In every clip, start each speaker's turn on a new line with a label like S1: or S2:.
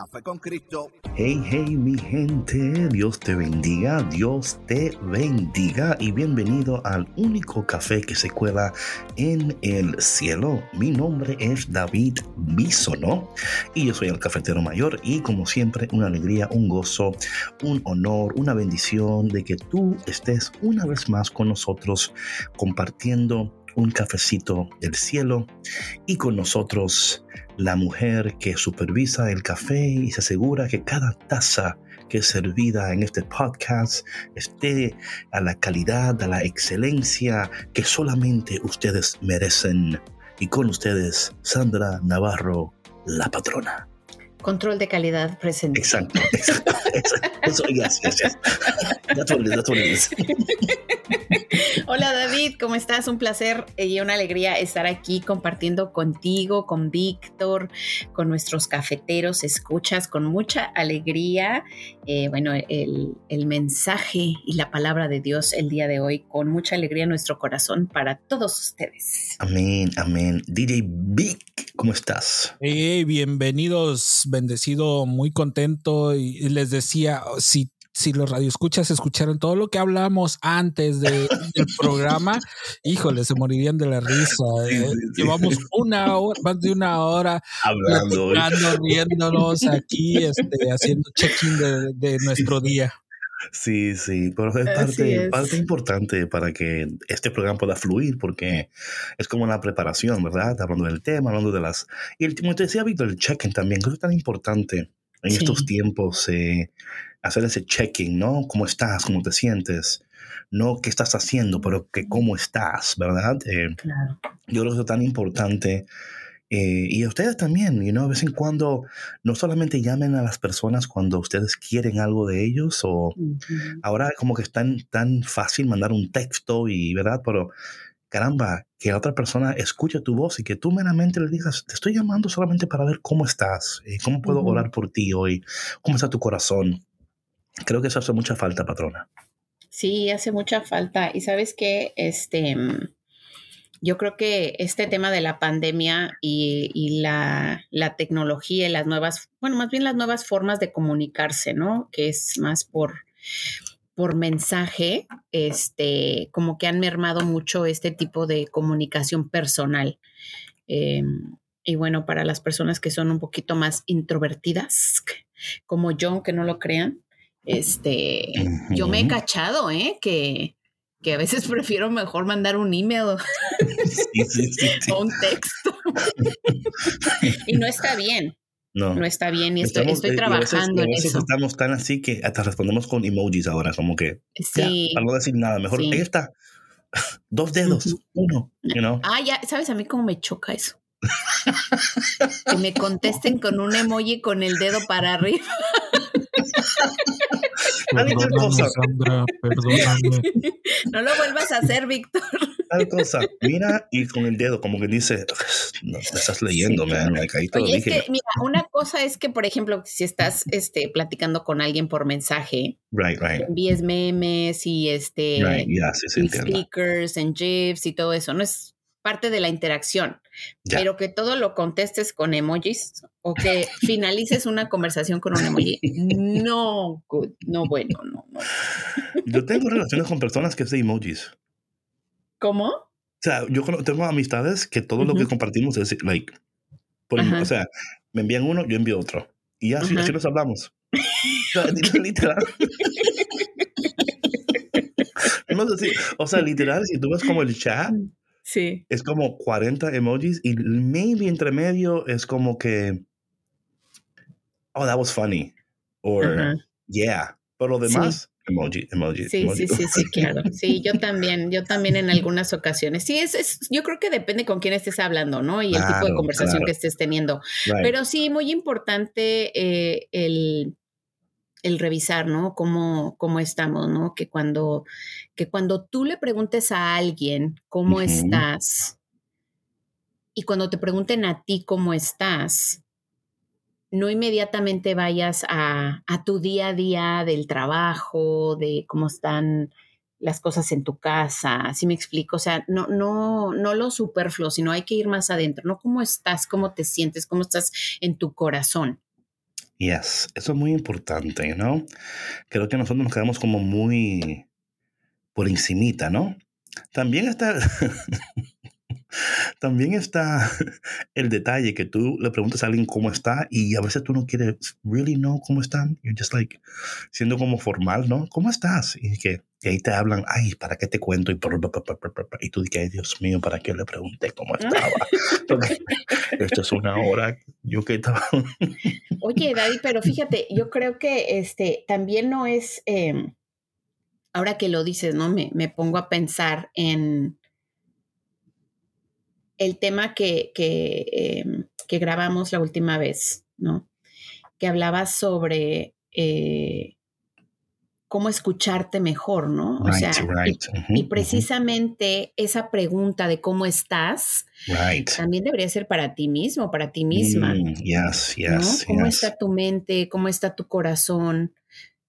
S1: Café con Cristo.
S2: Hey, hey, mi gente, Dios te bendiga, Dios te bendiga y bienvenido al único café que se cuela en el cielo. Mi nombre es David Bisono y yo soy el cafetero mayor y como siempre una alegría, un gozo, un honor, una bendición de que tú estés una vez más con nosotros compartiendo un cafecito del cielo y con nosotros la mujer que supervisa el café y se asegura que cada taza que es servida en este podcast esté a la calidad, a la excelencia que solamente ustedes merecen. Y con ustedes, Sandra Navarro, la patrona.
S3: Control de calidad presente.
S2: Exacto, exacto. Eso, gracias. That's that's.
S3: Hola David, ¿cómo estás? Un placer y una alegría estar aquí compartiendo contigo, con Víctor, con nuestros cafeteros, escuchas con mucha alegría. Eh, bueno, el, el, mensaje y la palabra de Dios el día de hoy, con mucha alegría en nuestro corazón para todos ustedes.
S2: Amén, amén. DJ Vic, ¿cómo estás?
S4: Hey, bienvenidos, bendecido, muy contento y les decía, si si los radioescuchas escucharon todo lo que hablamos antes de, del programa, híjole, se morirían de la risa. ¿eh? Llevamos una hora, más de una hora
S2: hablando,
S4: riéndonos aquí, este, haciendo check-in de, de, nuestro día.
S2: Sí, sí, pero es parte, es parte, importante para que este programa pueda fluir, porque es como una preparación, ¿verdad? Hablando del tema, hablando de las... Y el, como te decía Víctor, el check-in también, que es tan importante en sí. estos tiempos. Eh, hacer ese checking, ¿no? ¿Cómo estás? ¿Cómo te sientes? No qué estás haciendo, pero que cómo estás, ¿verdad?
S3: Eh, claro.
S2: Yo creo que es tan importante. Eh, y a ustedes también, you know, de vez en cuando no solamente llamen a las personas cuando ustedes quieren algo de ellos o uh -huh. ahora como que es tan, tan fácil mandar un texto y, ¿verdad? Pero caramba, que la otra persona escuche tu voz y que tú meramente le digas, te estoy llamando solamente para ver cómo estás, y cómo puedo uh -huh. orar por ti hoy, cómo está tu corazón. Creo que eso hace mucha falta, patrona.
S3: Sí, hace mucha falta. Y sabes que este, yo creo que este tema de la pandemia y, y la, la, tecnología y las nuevas, bueno, más bien las nuevas formas de comunicarse, ¿no? Que es más por, por mensaje, este, como que han mermado mucho este tipo de comunicación personal. Eh, y bueno, para las personas que son un poquito más introvertidas, como yo, que no lo crean, este, uh -huh. yo me he cachado, ¿eh? Que, que a veces prefiero mejor mandar un email
S2: sí, sí, sí,
S3: o un texto. y no está bien.
S2: No,
S3: no está bien y estoy, estamos, estoy trabajando
S2: a veces, a veces
S3: en eso.
S2: Estamos tan así que hasta respondemos con emojis ahora, como que
S3: sí.
S2: ya, para no decir nada, mejor ahí está. Dos dedos, uh -huh. uno, you know?
S3: Ah, ya, ¿sabes a mí cómo me choca eso? que me contesten con un emoji con el dedo para arriba.
S4: Perdóname, Sandra, perdóname.
S3: No lo vuelvas a hacer, Víctor.
S2: Tal cosa, mira y con el dedo, como que dice, no, estás leyendo, sí, man. Like, ahí te
S3: Oye,
S2: lo
S3: es que, mira, una cosa es que, por ejemplo, si estás este, platicando con alguien por mensaje,
S2: right, right.
S3: envíes memes y este
S2: right, yeah, sí,
S3: y stickers en GIFs y todo eso, no es parte de la interacción,
S2: ya.
S3: pero que todo lo contestes con emojis o que finalices una conversación con un emoji, no, good, no bueno, no, no.
S2: Yo tengo relaciones con personas que hacen emojis.
S3: ¿Cómo?
S2: O sea, yo tengo amistades que todo uh -huh. lo que compartimos es like, por, o sea, me envían uno, yo envío otro. Y así, así nos hablamos. literal. no sé si, o sea, literal, si tú ves como el chat,
S3: sí.
S2: es como 40 emojis y maybe entre medio es como que oh, that was funny. Or, yeah. Pero lo demás, emoji, emoji.
S3: Sí, sí, sí, sí, claro. Sí, yo también, yo también en algunas ocasiones. Sí, es, es yo creo que depende con quién estés hablando, ¿no? Y el tipo de conversación que estés teniendo. Pero sí, muy importante eh, el, el revisar, ¿no? Cómo, cómo estamos, ¿no? Que cuando, que cuando tú le preguntes a alguien cómo estás y cuando te pregunten a ti cómo estás, no inmediatamente vayas a, tu día a día del trabajo, de cómo están las cosas en tu casa, así me explico, o sea, no, no, no lo superfluo, sino hay que ir más adentro, ¿no? ¿Cómo estás? ¿Cómo te sientes? ¿Cómo estás en tu corazón?
S2: Yes, eso es muy importante, ¿no? Creo que nosotros nos quedamos como muy por encimita, ¿no? También está, También está el detalle que tú le preguntas a alguien cómo está y a veces tú no quieres really know cómo están. You're just like siendo como formal, ¿no? ¿Cómo estás? Y que ahí te hablan, ay, ¿para qué te cuento? Y, y tú dices, ay, Dios mío, ¿para qué le pregunté cómo estaba? esto es una hora, yo que estaba...
S3: Oye, Daddy, pero fíjate, yo creo que este también no es, em, ahora que lo dices, ¿no? Me, me pongo a pensar en el tema que, em, que, grabamos la última vez, ¿no? Que hablaba sobre eh, cómo escucharte mejor, ¿no? o sea, y, precisamente esa pregunta de cómo estás también debería ser para ti mismo, para ti misma. Mm,
S2: yes, yes,
S3: ¿Cómo está tu mente? ¿Cómo está tu corazón?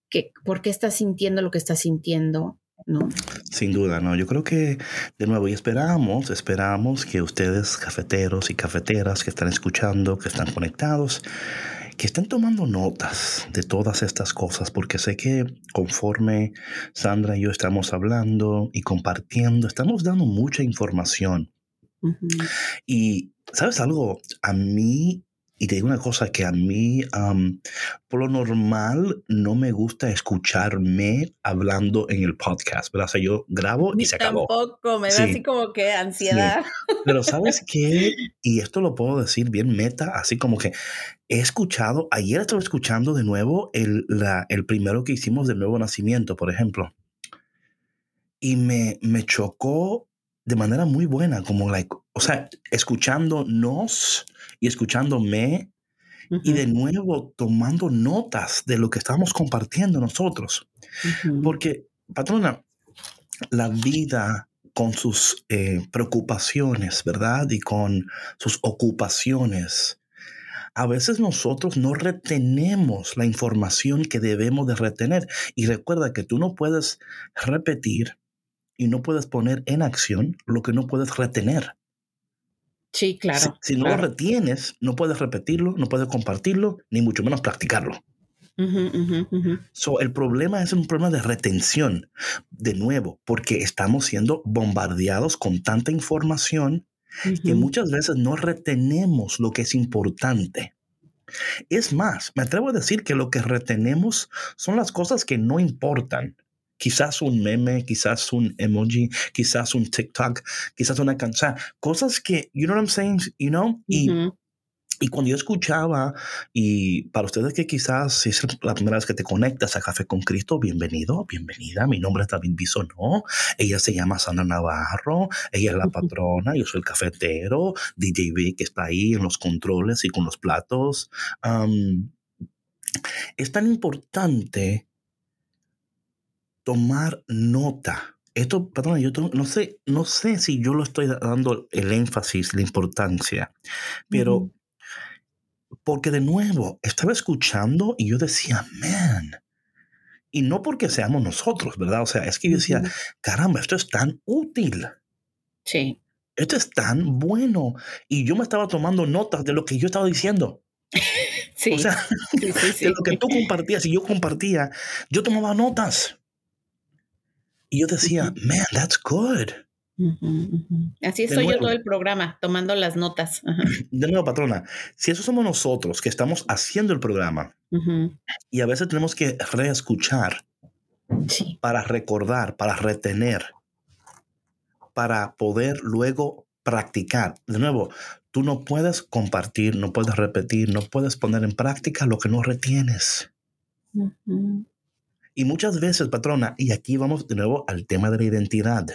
S3: ¿Qué, ¿Por qué estás sintiendo lo que estás sintiendo? ¿No?
S2: Sin duda, no. Yo creo que, de nuevo, y esperamos, esperamos que ustedes, cafeteros y cafeteras que están escuchando, que están conectados, que estén tomando notas de todas estas cosas, porque sé que conforme Sandra y yo estamos hablando y compartiendo, estamos dando mucha información. Y, ¿sabes algo? A mí y te digo una cosa que a mí, por lo normal, no me gusta escucharme hablando en el podcast, ¿verdad? O sea, yo grabo y se acabó.
S3: Tampoco, me da así como que ansiedad.
S2: Pero ¿sabes qué? Y esto lo puedo decir bien meta, así como que he escuchado, ayer estaba escuchando de nuevo el, la, el primero que hicimos del nuevo nacimiento, por ejemplo. Y me, me chocó de manera muy buena, como, like, o sea, escuchándonos y escuchándome y de nuevo tomando notas de lo que estamos compartiendo nosotros. Porque, patrona, la vida con sus eh, preocupaciones, ¿verdad? Y con sus ocupaciones. A veces nosotros no retenemos la información que debemos de retener. Y recuerda que tú no puedes repetir y no puedes poner en acción lo que no puedes retener.
S3: Sí, claro.
S2: Si, no lo retienes, no puedes repetirlo, no puedes compartirlo, ni mucho menos practicarlo. el problema es un problema de retención, de nuevo, porque estamos siendo bombardeados con tanta información que muchas veces no retenemos lo que es importante. Es más, me atrevo a decir que lo que retenemos son las cosas que no importan quizás un meme, quizás un emoji, quizás un TikTok, quizás una canción, cosas que, you know what I'm saying, you know, y, y cuando yo escuchaba, y para ustedes que quizás es la primera vez que te conectas a Café con Cristo, bienvenido, bienvenida. Mi nombre es David Bisonó. Ella se llama Sandra Navarro. Ella es la patrona. Yo soy el cafetero. DJ V que está ahí en los controles y con los platos. es tan importante tomar nota. Esto, perdón, yo no sé, no sé si yo lo estoy dando el énfasis, la importancia, pero porque de nuevo estaba escuchando y yo decía, man, y no porque seamos nosotros, ¿verdad? O sea, es que yo decía, caramba, esto es tan útil.
S3: Sí.
S2: Esto es tan bueno. Y yo me estaba tomando notas de lo que yo estaba diciendo.
S3: Sí.
S2: O sea, de lo que tú compartías y yo compartía, yo tomaba notas. Y yo decía, man, that's good.
S3: Así estoy yo todo el programa, tomando las notas.
S2: De nuevo, patrona, si eso somos nosotros que estamos haciendo el programa y a veces tenemos que reescuchar para recordar, para retener, para poder luego practicar. De nuevo, tú no puedes compartir, no puedes repetir, no puedes poner en práctica lo que no retienes. Y muchas veces, patrona, y aquí vamos de nuevo al tema de la identidad.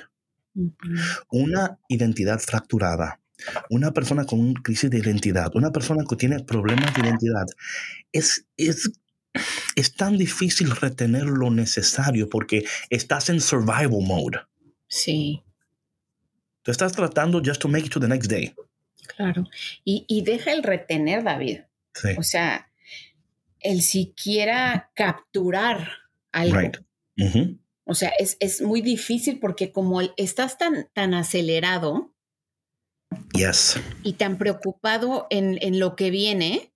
S2: Una identidad fracturada, una persona con una crisis de identidad, una persona que tiene problemas de identidad, es, es, es tan difícil retener lo necesario porque estás en survival mode.
S3: Sí.
S2: Tú estás tratando just to make it to the next day.
S3: Claro. Y, y deja el retener, David.
S2: Sí.
S3: O sea, el siquiera capturar algo.
S2: Right.
S3: O sea, es, es muy difícil porque como estás tan, tan acelerado
S2: Yes.
S3: y tan preocupado en, en lo que viene,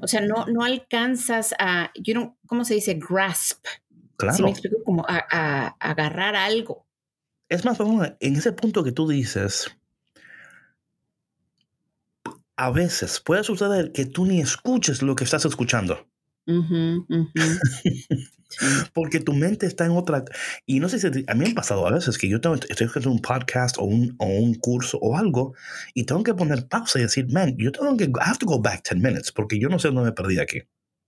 S3: o sea, no, no alcanzas a, you know, ¿cómo se dice? Grasp. ¿Sí
S2: Claro.
S3: me explico? Como a, a- a agarrar algo.
S2: Es más, vamos, en ese punto que tú dices, a veces puede suceder que tú ni escuches lo que estás escuchando,
S3: Ujú. Sí.
S2: porque tu mente está en otra. Y no sé si a mí me ha pasado a veces que yo tengo, estoy haciendo un podcast o un, o un curso o algo y tengo que poner pausa y decir, man, yo tengo que, I have to go back 10 minutes porque yo no sé dónde me perdí aquí.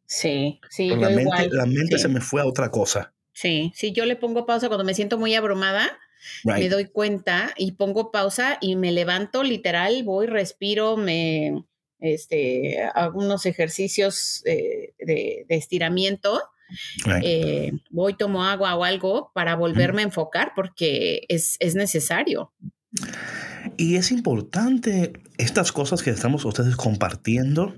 S3: Sí, sí, yo
S2: la mente,
S3: igual.
S2: la mente
S3: sí.
S2: se me fue a otra cosa.
S3: Sí, sí, yo le pongo pausa cuando me siento muy abrumada, me doy cuenta y pongo pausa y me levanto literal, voy, respiro, me este, hago unos ejercicios eh, de, de estiramiento,
S2: right.
S3: eh, voy, tomo agua o algo para volverme a enfocar porque es, es necesario.
S2: Y es importante estas cosas que estamos ustedes compartiendo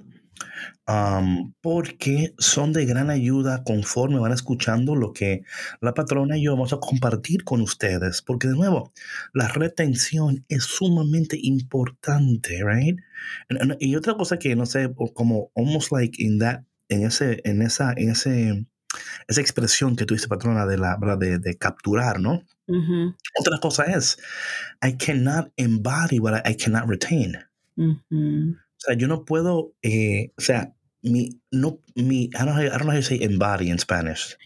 S2: am, porque son de gran ayuda conforme van escuchando lo que la patrona y yo vamos a compartir con ustedes. Porque de nuevo, la retención es sumamente importante, right? And- and- Y otra cosa que no sé, como almost like in that, en ese, en esa, en ese, esa expresión que tuviste, patrona, de la, de, de capturar, ¿no?
S3: Ujú,
S2: Otra cosa es, I cannot embody what I, I cannot retain.
S3: ujú.
S2: O sea, yo no puedo, eh, o sea, mi, no, mi, I don't, know I don't know how you say embody in Spanish.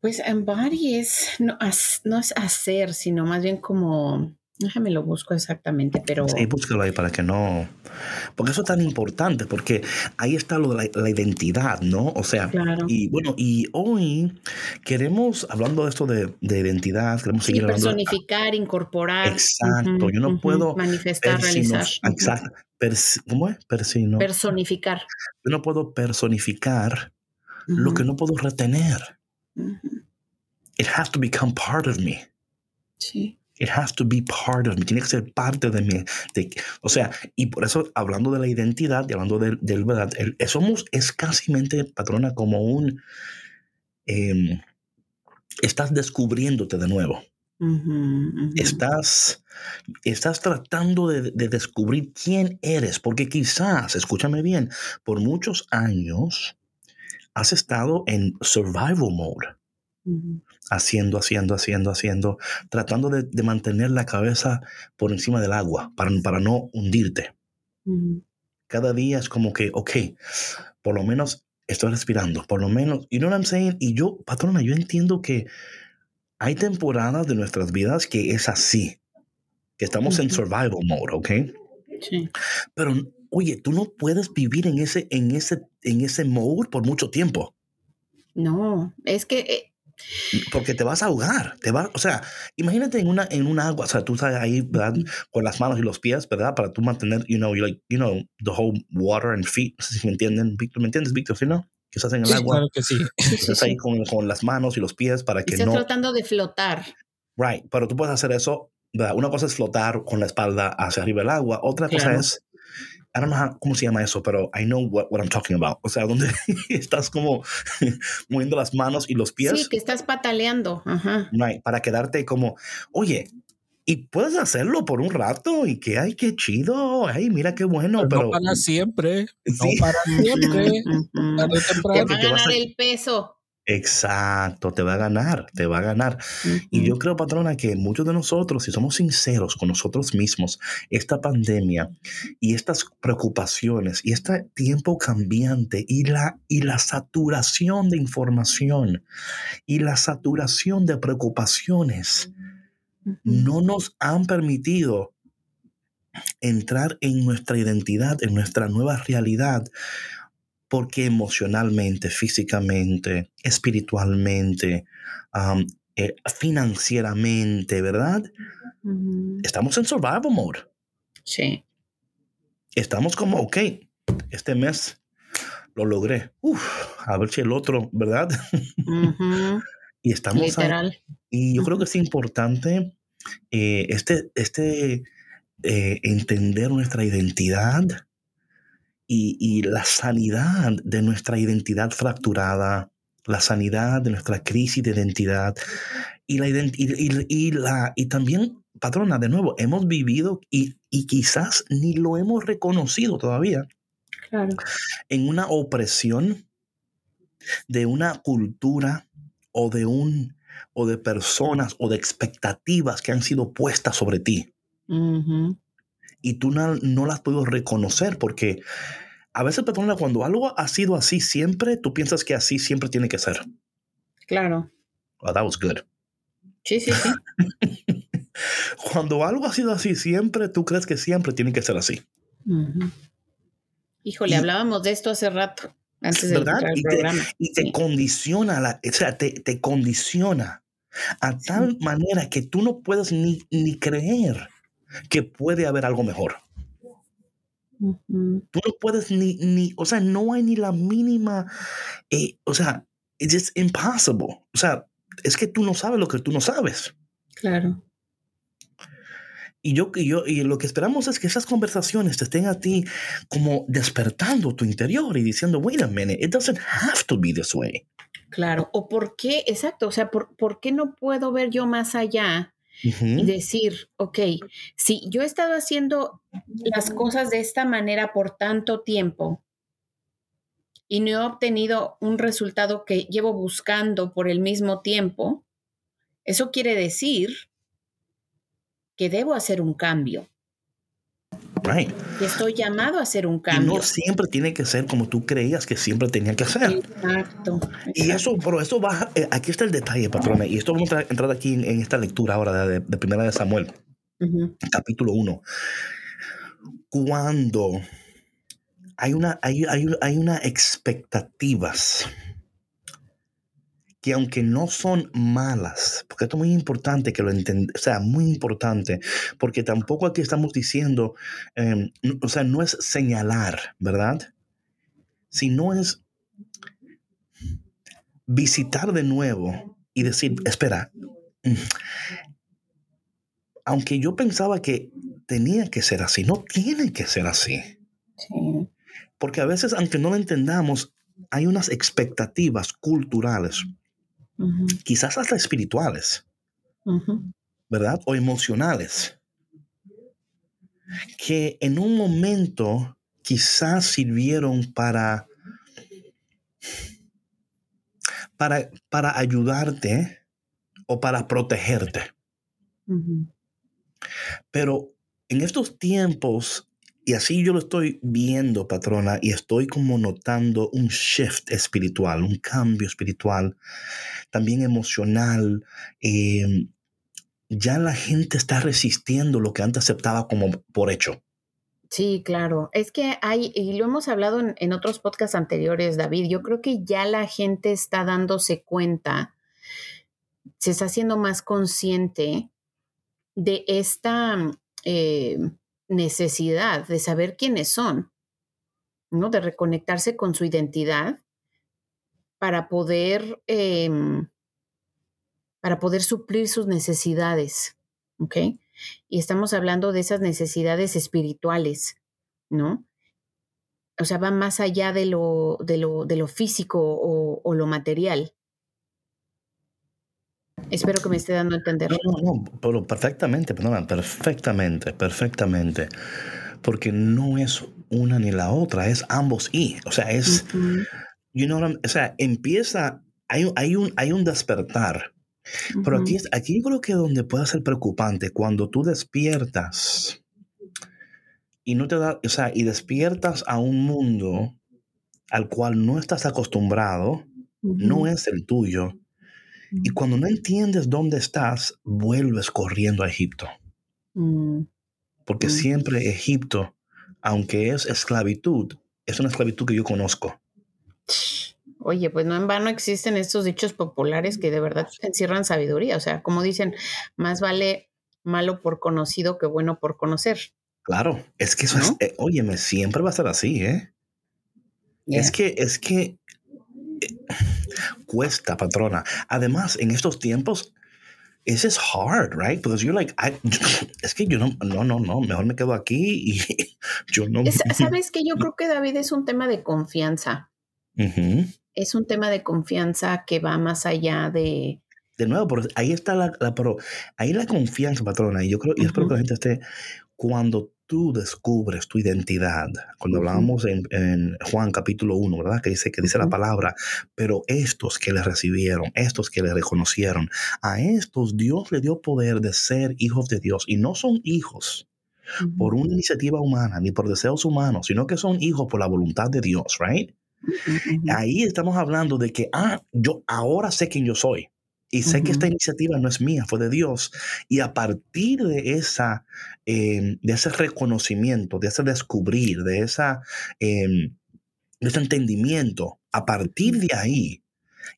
S3: Pues embody es, no, as- no es hacer, sino más bien como, déjame lo busco exactamente, pero...
S2: Sí, búscalo ahí para que no, porque eso es tan importante, porque ahí está lo de la, la identidad, ¿no? O sea,
S3: Claro.
S2: y bueno, y hoy queremos, hablando de esto de, de identidad, queremos
S3: Sí,
S2: seguir hablando de-
S3: personificar, incorporar.
S2: Exacto, yo no puedo
S3: manifestar, realizar.
S2: Exacto, ¿cómo es? Persino.
S3: Personificar.
S2: yo no puedo personificar lo que no puedo retener. It has to become part of me.
S3: Sí.
S2: It has to be part of me. Tiene que ser parte de mí. De- o sea, y por eso, hablando de la identidad y hablando del, del verdad, el- somos, es casi patrona, como un. em, estás descubriéndote de nuevo. Estás, estás tratando de, de descubrir quién eres, porque quizás, escúchame bien, por muchos años has estado en survival mode.
S3: Ujú,
S2: haciendo, haciendo, haciendo, haciendo, tratando de, de mantener la cabeza por encima del agua para, para no hundirte.
S3: ujú.
S2: Cada día es como que, ok, por lo menos estoy respirando, por lo menos, you know what I'm saying? Y yo, patrona, yo entiendo que hay temporadas de nuestras vidas que es así, que estamos en
S3: Ujú.
S2: survival mode, ¿ok?
S3: Sí.
S2: Pero, oye, tú no puedes vivir en ese, en ese, en ese mode por mucho tiempo.
S3: No, es que eh,
S2: Porque te vas a ahogar, te va, o sea, imagínate en una en un agua, o sea, tú estás ahí, ¿verdad? Con las manos y los pies, ¿verdad? Para tú mantener, you know, you like, you know, the whole water and feet, no sé si me entienden, Víctor, ¿me entiendes, Víctor? ¿Sí, no? Que estás en el
S4: Sí,
S2: agua,
S4: claro que sí.
S2: estás
S3: sí.
S2: ahí con, con las manos y los pies para
S3: Y
S2: que
S3: estás
S2: no,
S3: tratando de flotar.
S2: right, pero tú puedes hacer eso, ¿verdad? Una cosa es flotar con la espalda hacia arriba del agua, otra cosa
S3: Claro.
S2: es, I don't know how- cómo se llama eso, pero I know what, what I'm talking about, o sea, donde estás como moviendo las manos y los pies.
S3: Sí, que estás pataleando. Ajá.
S2: Right, para quedarte como, oye, y puedes hacerlo por un rato y que, ay, qué chido, ay, mira qué bueno,
S4: Pero
S2: pero,
S4: no para siempre. No
S2: Sí.
S4: para siempre. Tarde o
S3: Te
S4: temprano.
S3: a
S2: te vas
S3: ganar
S2: a-
S3: el peso.
S2: Exacto, te va a ganar, te va a ganar. Y yo creo, patrona, que muchos de nosotros, si somos sinceros con nosotros mismos, esta pandemia y estas preocupaciones y este tiempo cambiante y la, y la saturación de información y la saturación de preocupaciones no nos han permitido entrar en nuestra identidad, en nuestra nueva realidad, porque emocionalmente, físicamente, espiritualmente, eh, financieramente, ¿verdad? Estamos en survival mode.
S3: Sí.
S2: Estamos como, ok, este mes lo logré. Uf, a ver si el otro, ¿verdad? y estamos
S3: Literal.
S2: Y yo creo que es importante eh, este, este eh, entender nuestra identidad y, la sanidad de nuestra identidad fracturada, la sanidad de nuestra crisis de identidad y, la, y, la, y también, patrona, de nuevo, hemos vivido y, y quizás ni lo hemos reconocido todavía
S3: claro.
S2: en una opresión de una cultura o de un o de personas o de expectativas que han sido puestas sobre ti. Y tú no, no, las puedes reconocer porque a veces, perdona, cuando algo ha sido así siempre, tú piensas que así siempre tiene que ser.
S3: Claro.
S2: Oh, that was good.
S3: Sí, sí, sí.
S2: cuando algo ha sido así siempre, tú crees que siempre tiene que ser así.
S3: Híjole, hablábamos de esto hace rato, antes del
S2: y
S3: programa.
S2: Te, y te condiciona, la, o sea, te, te condiciona a tal manera que tú no puedes ni, ni creer que puede haber algo mejor. Tú no puedes ni, ni, o sea, no hay ni la mínima, eh, o sea, it's just impossible. O sea, es que tú no sabes lo que tú no sabes.
S3: Claro.
S2: Y yo, y yo, y lo que esperamos es que esas conversaciones te estén a ti como despertando tu interior y diciendo, wait a minute, it doesn't have to be this way.
S3: Claro, o por qué, exacto, o sea, por, ¿por qué no puedo ver yo más allá y decir, ok, si yo he estado haciendo las cosas de esta manera por tanto tiempo y no he obtenido un resultado que llevo buscando por el mismo tiempo, eso quiere decir que debo hacer un cambio.
S2: Right.
S3: estoy llamado a hacer un cambio.
S2: Y no siempre tiene que ser como tú creías que siempre tenía que ser.
S3: Exacto.
S2: Y eso, pero eso va, eh, aquí está el detalle, patrona, y esto vamos a entrar aquí en, esta lectura ahora de, Primera de Samuel, capítulo 1. Cuando hay una, hay, hay, hay una expectativas que aunque no son malas, porque esto es muy importante que lo entiendan, o sea, muy importante, porque tampoco aquí estamos diciendo, em, o sea, no es señalar, ¿verdad? Sino es visitar de nuevo y decir, espera, mm, aunque yo pensaba que tenía que ser así, no tiene que ser así. Porque a veces, aunque no lo entendamos, hay unas expectativas culturales quizás hasta espirituales, ¿verdad? O emocionales, que en un momento quizás sirvieron para, para, para ayudarte o para protegerte. Pero en estos tiempos y así yo lo estoy viendo, patrona, y estoy como notando un shift espiritual, un cambio espiritual, también emocional. Em, ya la gente está resistiendo lo que antes aceptaba como por hecho.
S3: Sí, claro. Es que hay, y lo hemos hablado en, otros podcasts anteriores, David, yo creo que ya la gente está dándose cuenta, se está haciendo más consciente de esta... Eh, necesidad de saber quiénes son, ¿no? De reconectarse con su identidad para poder, em, para poder suplir sus necesidades, ¿ok? Y estamos hablando de esas necesidades espirituales, ¿no? O sea, va más allá de lo, de lo, de lo físico o, o lo material. Espero que me esté dando a entender.
S2: No, no, no, pero perfectamente, perdón, perfectamente, perfectamente. Porque no es una ni la otra, es ambos y. O sea, es. you know o sea, empieza. Hay, hay, un, hay un despertar. Pero aquí, aquí creo que donde puede ser preocupante, cuando tú despiertas y no te da, o sea, y despiertas a un mundo al cual no estás acostumbrado, no es el tuyo, y cuando no entiendes dónde estás, vuelves corriendo a Egipto. Mm. porque
S3: Mm.
S2: siempre Egipto, aunque es esclavitud, es una esclavitud que yo conozco.
S3: Oye, pues no en vano existen estos dichos populares que de verdad encierran sabiduría. O sea, como dicen, más vale malo por conocido que bueno por conocer.
S2: Claro, es que eso es, eh, óyeme, siempre va a ser así, ¿eh? Es que, es que cuesta, patrona. Además, en estos tiempos, ese es hard, right? Because you're like, I- es que yo no, no, no, no, mejor me quedo aquí y yo no.
S3: Es- Sabes que yo creo que David es un tema de confianza.
S2: Ujú.
S3: Es un tema de confianza que va más allá de.
S2: De nuevo, ahí está la, la- pero ahí la confianza, patrona. Y yo creo, y espero que la gente esté, cuando tú descubres tu identidad, cuando hablábamos en, en Juan capítulo 1, ¿verdad? Que dice, que dice la palabra, pero estos que le recibieron, estos que le reconocieron, a estos Dios le dio poder de ser hijos de Dios. Y no son hijos por una iniciativa humana, ni por deseos humanos, sino que son hijos por la voluntad de Dios, ¿right? Ahí estamos hablando de que, ah, yo ahora sé quién yo soy. Y sé que
S3: Ujú.
S2: esta iniciativa no es mía, fue de Dios. Y a partir de, esa, eh, de ese reconocimiento, de ese descubrir, de, esa, eh, de ese entendimiento, a partir de ahí,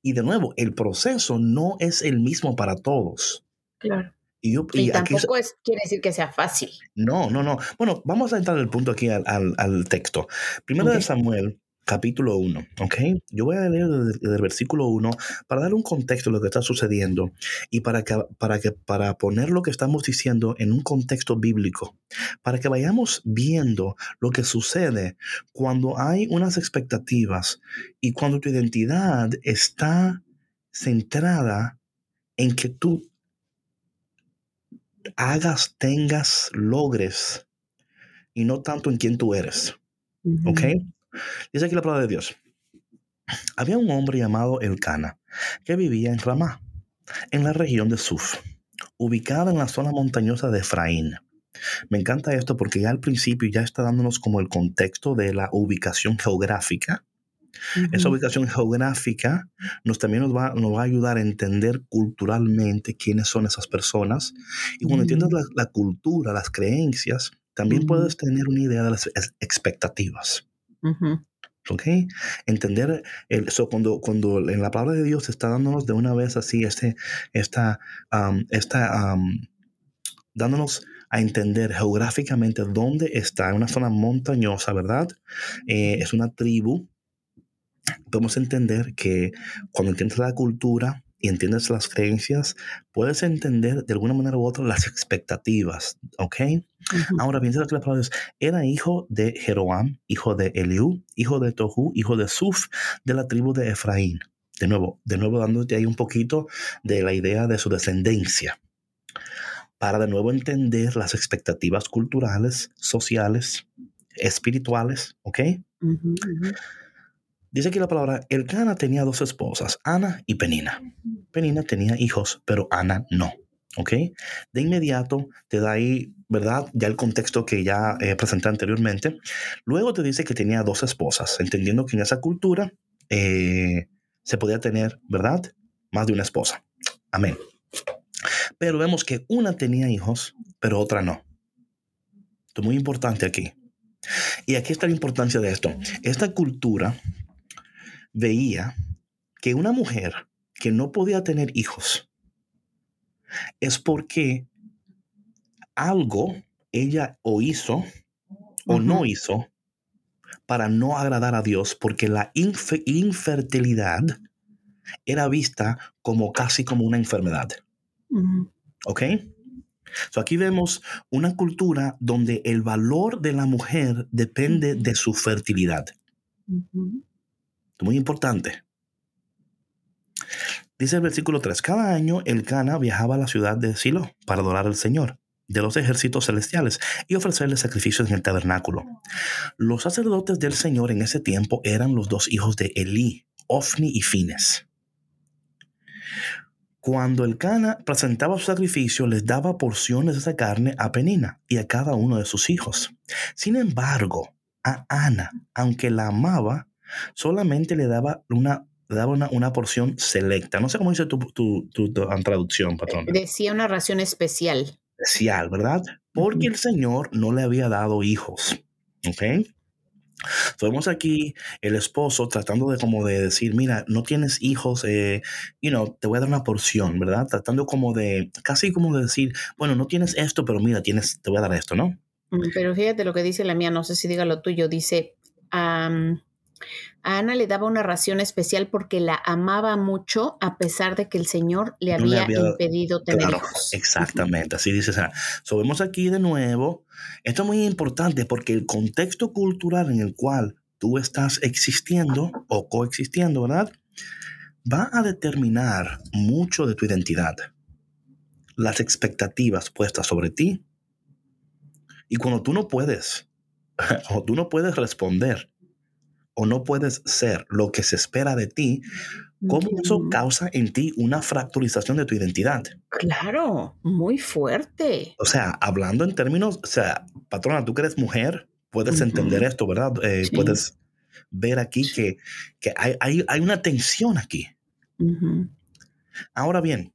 S2: y de nuevo, el proceso no es el mismo para todos.
S3: Claro.
S2: Y, yo,
S3: Y,
S2: y aquí,
S3: tampoco es, quiere decir que sea fácil.
S2: no, no, no. Bueno, vamos a entrar al punto aquí al, al- al texto. Primero de. Samuel, capítulo 1, ¿ok? Yo voy a leer desde, versículo 1 para dar un contexto de lo que está sucediendo y para, que, para, que, para poner lo que estamos diciendo en un contexto bíblico, para que vayamos viendo lo que sucede cuando hay unas expectativas y cuando tu identidad está centrada en que tú hagas, tengas, logres y no tanto en quién tú eres. ¿Ok? Dice aquí la palabra de Dios. Había un hombre llamado Elcana que vivía en Ramá, en la región de Suf, ubicada en la zona montañosa de Efraín. Me encanta esto porque ya al principio ya está dándonos como el contexto de la ubicación geográfica. Esa
S3: Ujú.
S2: ubicación geográfica nos también nos va, nos va a ayudar a entender culturalmente quiénes son esas personas. Y cuando entiendes
S3: Mm.
S2: la, la cultura, las creencias, también
S3: Ujú.
S2: puedes tener una idea de las ex- expectativas.
S3: Ujú.
S2: ¿Ok? Entender el, so, cuando, cuando en la palabra de Dios está dándonos de una vez así, este, esta, um, esta, um, dándonos a entender geográficamente dónde está, en una zona montañosa, ¿verdad? Eh, es una tribu. Podemos entender que cuando entiendes la cultura y entiendes las creencias, puedes entender de alguna manera u otra las expectativas, ¿ok? Ahora bien, dice la palabra Dios, era hijo de Jeroam, hijo de Eliú, hijo de Tohu, hijo de Suf, de la tribu de Efraín. De nuevo, de nuevo dándote ahí un poquito de la idea de su descendencia, para de nuevo entender las expectativas culturales, sociales, espirituales, ¿ok? Dice aquí la palabra, Elcana tenía dos esposas, Ana y Penina. Penina tenía hijos, pero Ana no. ¿Ok? De inmediato te da ahí, ¿verdad? Ya el contexto que ya eh, presenté anteriormente. Luego te dice que tenía dos esposas, entendiendo que en esa cultura eh, se podía tener, ¿verdad? Más de una esposa. Amén. Pero vemos que una tenía hijos, pero otra no. Esto es muy importante aquí. Y aquí está la importancia de esto. Esta cultura veía que una mujer que no podía tener hijos es porque algo ella o hizo o no hizo para no agradar a Dios, porque la infe- infertilidad era vista como casi como una enfermedad. ¿Ok? So aquí vemos una cultura donde el valor de la mujer depende de su fertilidad. Muy importante. Dice el versículo 3, cada año el Cana viajaba a la ciudad de Silo para adorar al Señor de los ejércitos celestiales y ofrecerle sacrificios en el tabernáculo. Los sacerdotes del Señor en ese tiempo eran los dos hijos de Elí, Ofni y Fines. Cuando el Cana presentaba su sacrificio, les daba porciones de esa carne a Penina y a cada uno de sus hijos. Sin embargo, a Ana, aunque la amaba, solamente le daba una, daba una, una porción selecta. No sé cómo dice tu, tu, tu- tu traducción, patrón.
S3: Decía una ración especial.
S2: especial, ¿verdad? Porque el Señor no le había dado hijos. ¿Ok? Vemos aquí el esposo tratando de como de decir, mira, no tienes hijos, eh, you know, te voy a dar una porción, ¿verdad? Tratando como de, casi como de decir, bueno, no tienes esto, pero mira, tienes, te voy a dar esto, ¿no?
S3: Mm, pero fíjate lo que dice la mía, no sé si diga lo tuyo, dice, a Ana le daba una ración especial porque la amaba mucho a pesar de que el Señor le había, impedido tener hijos.
S2: Exactamente, así dice Ana. Aquí de nuevo, esto es muy importante porque el contexto cultural en el cual tú estás existiendo o coexistiendo, ¿verdad? Va a determinar mucho de tu identidad, las expectativas puestas sobre ti. Y cuando tú no puedes, o tú no puedes responder o no puedes ser lo que se espera de ti, ¿cómo eso causa en ti una fracturización de tu identidad?
S3: Claro, muy fuerte.
S2: O sea, hablando en términos, o sea, patrona, tú que eres mujer, puedes entender esto, ¿verdad? Eh, puedes ver aquí que, hay, una tensión aquí. Ahora bien,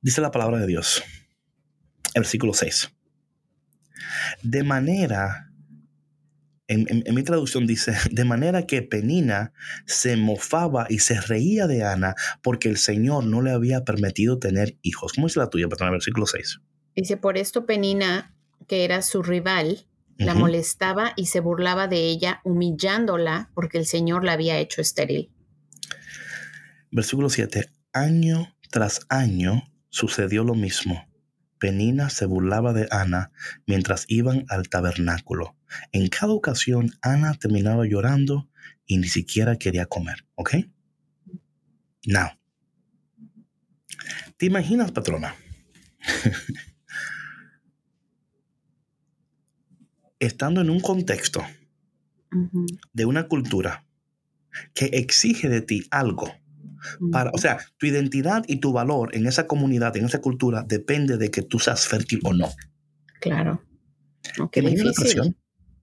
S2: dice la palabra de Dios, el versículo 6. De manera en, mi traducción dice, de manera que Penina se mofaba y se reía de Ana porque el Señor no le había permitido tener hijos. ¿Cómo dice la tuya, el Versículo 6.
S3: Dice, por esto Penina, que era su rival, la molestaba y se burlaba de ella, humillándola porque el Señor la había hecho estéril.
S2: Versículo 7. Año tras año sucedió lo mismo. Penina se burlaba de Ana mientras iban al tabernáculo en cada ocasión, Ana terminaba llorando y ni siquiera quería comer, ¿ok? Now, ¿te imaginas, patrona? Estando en un contexto de una cultura que exige de ti algo. Para, o sea, tu identidad y tu valor en esa comunidad, en esa cultura, depende de que tú seas fértil o no.
S3: Claro. Qué difícil.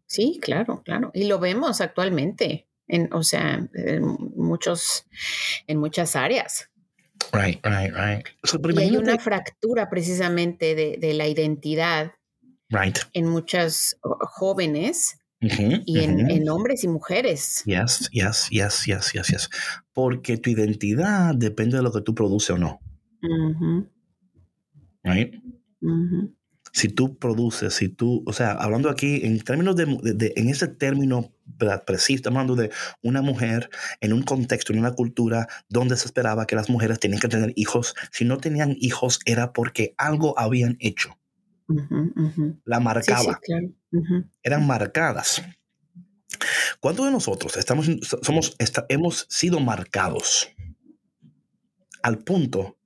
S3: Sí, claro, claro. Y lo vemos actualmente, en, o sea, en muchos, en muchas áreas.
S2: Right, right, right.
S3: y hay una fractura precisamente de, la identidad
S2: right.
S3: en muchas jóvenes y en, hombres y mujeres.
S2: Yes, yes, yes, yes, yes, yes. Porque tu identidad depende de lo que tú produces o no. Right? si tú produces, si tú, o sea, hablando aquí en términos de, en ese término preciso, estamos hablando de una mujer en un contexto, en una cultura donde se esperaba que las mujeres tenían que tener hijos. Si no tenían hijos era porque algo habían hecho. La marcaba. Eran marcadas. ¿Cuántos de nosotros estamos, somos, hemos sido marcados al punto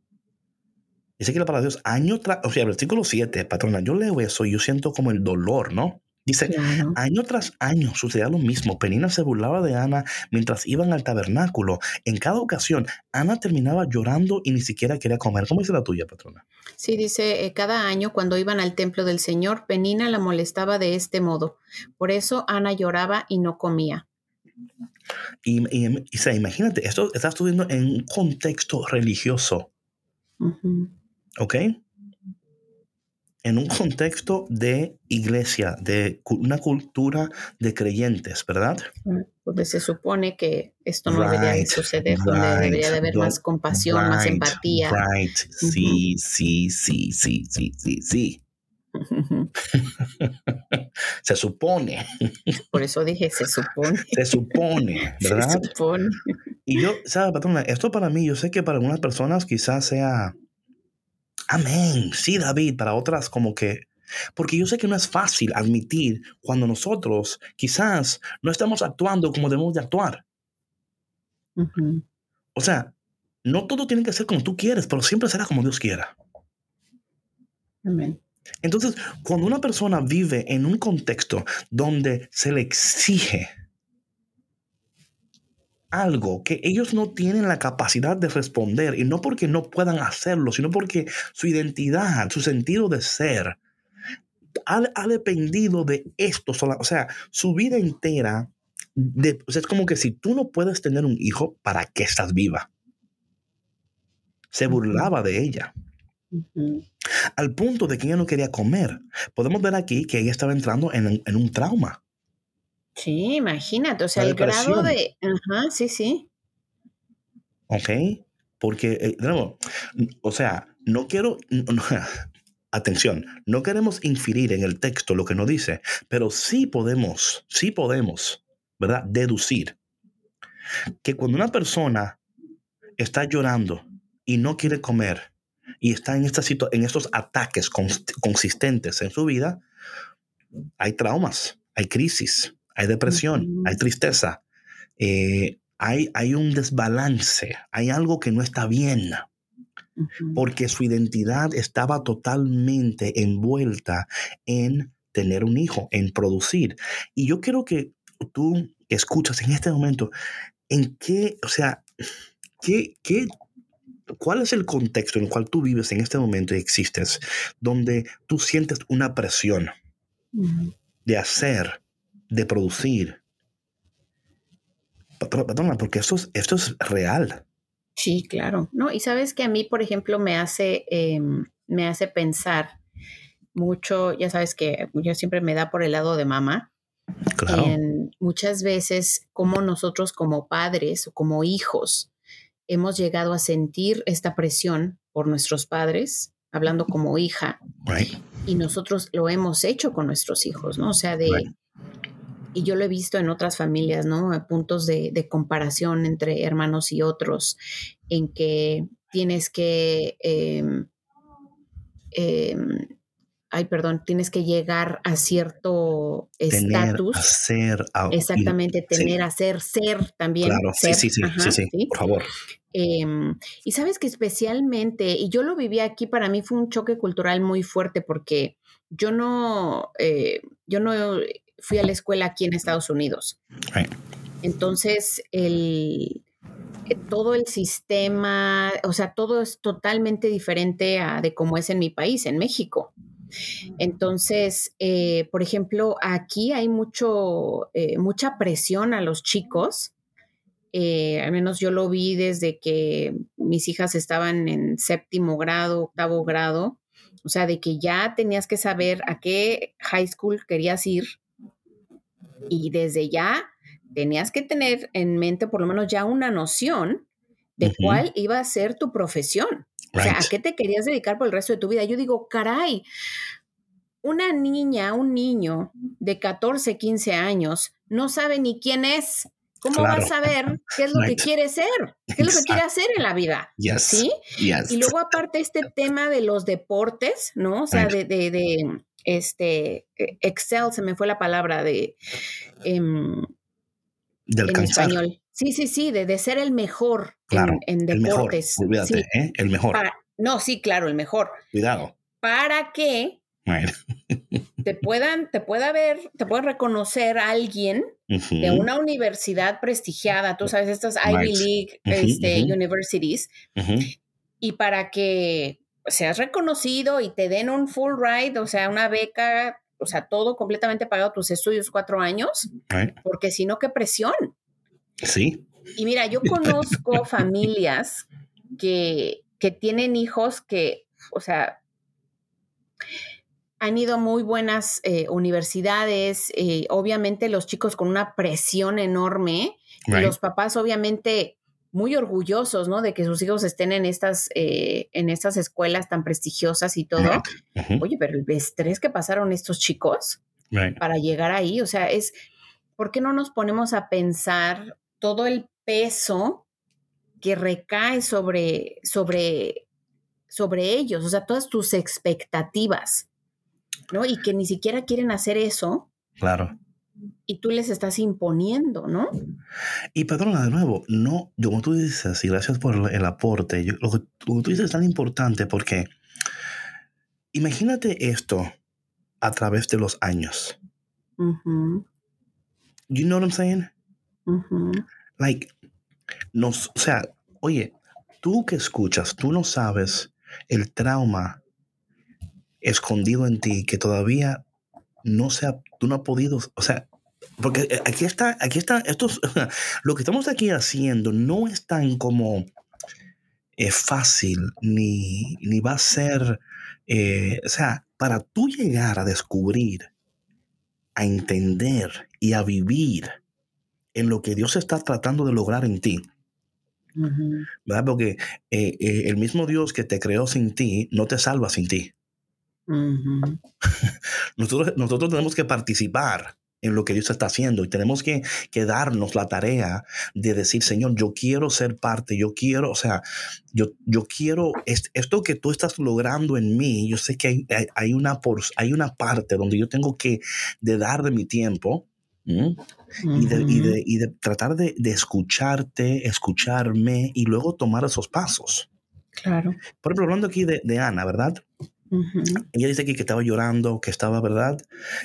S2: Dice que la palabra de Dios, año tras, o sea, el versículo 7, patrona, yo leo eso y yo siento como el dolor, ¿no? Dice, año tras año sucedía lo mismo. Penina se burlaba de Ana mientras iban al tabernáculo. En cada ocasión, Ana terminaba llorando y ni siquiera quería comer. ¿Cómo dice la tuya, patrona?
S3: Sí, dice, eh, cada año cuando iban al templo del Señor, Penina la molestaba de este modo. Por eso Ana lloraba y no comía.
S2: Y, y, sea, imagínate, esto está estudiando en un contexto religioso. ¿Ok? En un contexto de iglesia, de una cultura de creyentes, ¿verdad?
S3: Donde se supone que esto no debería suceder, donde debería de haber más compasión, más empatía.
S2: Right. Sí, sí, sí, sí, sí, sí, sí. se supone.
S3: Por eso dije se supone.
S2: Se supone, ¿verdad? Se supone. Y yo, ¿sabes, patrona? Esto para mí, yo sé que para algunas personas quizás sea Amén. Sí, David, para otras como que... Porque yo sé que no es fácil admitir cuando nosotros quizás no estamos actuando como debemos de actuar. O sea, no todo tiene que ser como tú quieres, pero siempre será como Dios quiera.
S3: Amén.
S2: Entonces, cuando una persona vive en un contexto donde se le exige algo que ellos no tienen la capacidad de responder, y no porque no puedan hacerlo, sino porque su identidad, su sentido de ser, ha, dependido de esto. O sea, su vida entera, de, es como que si tú no puedes tener un hijo, ¿para qué estás viva? Se burlaba de ella. al punto de que ella no quería comer. Podemos ver aquí que ella estaba entrando en, en un trauma.
S3: Sí, imagínate, o sea, el grado de... Ajá, sí, sí.
S2: ¿Ok? Porque, eh, o sea, no quiero... atención, no queremos inferir en el texto lo que nos dice, pero sí podemos, sí podemos, ¿verdad? Deducir que cuando una persona está llorando y no quiere comer y está en, esta en estos ataques consistentes en su vida, hay traumas, hay crisis, hay depresión, hay tristeza, eh, hay, hay un desbalance, hay algo que no está bien. Porque su identidad estaba totalmente envuelta en tener un hijo, en producir. Y yo quiero que tú escuchas en este momento en qué, o sea, qué, qué, cuál es el contexto en el cual tú vives en este momento y existes, donde tú sientes una presión de hacer, de producir. Perdona, porque esto esto es real.
S3: Sí, claro. No, y sabes que a mí, por ejemplo, me hace, em, me hace pensar mucho, ya sabes que yo siempre me da por el lado de mamá. Claro. muchas veces como nosotros como padres o como hijos hemos llegado a sentir esta presión por nuestros padres, hablando como hija, y nosotros lo hemos hecho con nuestros hijos, ¿no? O sea, de, y yo lo he visto en otras familias, ¿no? Puntos de, comparación entre hermanos y otros, en que tienes que, em, em, ay, perdón, tienes que llegar a cierto estatus.
S2: Ser,
S3: Exactamente, tener, a ser, ser también. Claro, sí,
S2: sí, sí, sí, por favor.
S3: Em, y sabes que especialmente, y yo lo viví aquí, para mí fue un choque cultural muy fuerte porque yo no, eh, yo no fui a la escuela aquí en Estados Unidos. Entonces, el, eh, todo el sistema, o sea, todo es totalmente diferente a de cómo es en mi país, en México. Entonces, eh, por ejemplo, aquí hay mucho, eh, mucha presión a los chicos. al menos yo lo vi desde que mis hijas estaban en séptimo grado, octavo grado. O sea, de que ya tenías que saber a qué high school querías ir y desde ya tenías que tener en mente por lo menos ya una noción de cuál iba a ser tu profesión. O sea, ¿a qué te querías dedicar por el resto de tu vida? Yo digo, caray, una niña, un niño de 14, 15 años no sabe ni quién es. ¿Cómo va a saber qué es lo que quiere ser? ¿Qué es lo que quiere hacer en la vida? ¿Sí? Y luego aparte este tema de los deportes, ¿no? O sea, de, este, e, Excel, se me fue la palabra de... Em,
S2: en español.
S3: Sí, sí, sí, de, ser el mejor en, deportes.
S2: El mejor, ¿eh? El mejor.
S3: no, sí, claro, el mejor.
S2: Cuidado.
S3: Para que te puedan, te pueda ver, te pueda reconocer a alguien de una universidad prestigiada, tú sabes, estas Ivy League este, universities, y para que seas reconocido y te den un full ride, o sea, una beca, o sea, todo completamente pagado tus estudios cuatro años, porque si no, qué presión.
S2: Sí.
S3: Y mira, yo conozco familias que, que tienen hijos que, o sea, han ido a muy buenas eh, universidades, eh, obviamente los chicos con una presión enorme, y los papás obviamente muy orgullosos, ¿no? De que sus hijos estén en estas, eh, en estas escuelas tan prestigiosas y todo. Oye, pero el estrés que pasaron estos chicos para llegar ahí, o sea, es, ¿por qué no nos ponemos a pensar todo el peso que recae sobre, sobre, sobre ellos, o sea, todas tus expectativas, ¿no? Y que ni siquiera quieren hacer eso.
S2: Claro
S3: y tú les estás imponiendo, ¿no?
S2: Y perdona de nuevo, no, como tú dices, y gracias por el aporte, lo, que, tú dices es tan importante porque imagínate esto a través de los años. You know what I'm saying? Like, nos, o sea, oye, tú que escuchas, tú no sabes el trauma escondido en ti que todavía no se ha, tú no has podido, o sea, porque eh, aquí está, aquí está, esto lo que estamos aquí haciendo no es tan como, eh, fácil ni, ni va a ser, eh, o sea, para tú llegar a descubrir, a entender y a vivir en lo que Dios está tratando de lograr en ti, ¿verdad? Porque eh, el mismo Dios que te creó sin ti no te salva sin ti. nosotros, nosotros tenemos que participar en lo que Dios está haciendo y tenemos que, darnos la tarea de decir, Señor, yo quiero ser parte, yo quiero, o sea, yo, yo quiero, esto que tú estás logrando en mí, yo sé que hay, hay, una, hay una parte donde yo tengo que de dar de mi tiempo. y, de, y, de, tratar de, escucharte, escucharme y luego tomar esos pasos.
S3: Claro.
S2: Por ejemplo, hablando aquí de, de Ana, ¿verdad? Ella dice aquí que estaba llorando, que estaba, ¿verdad?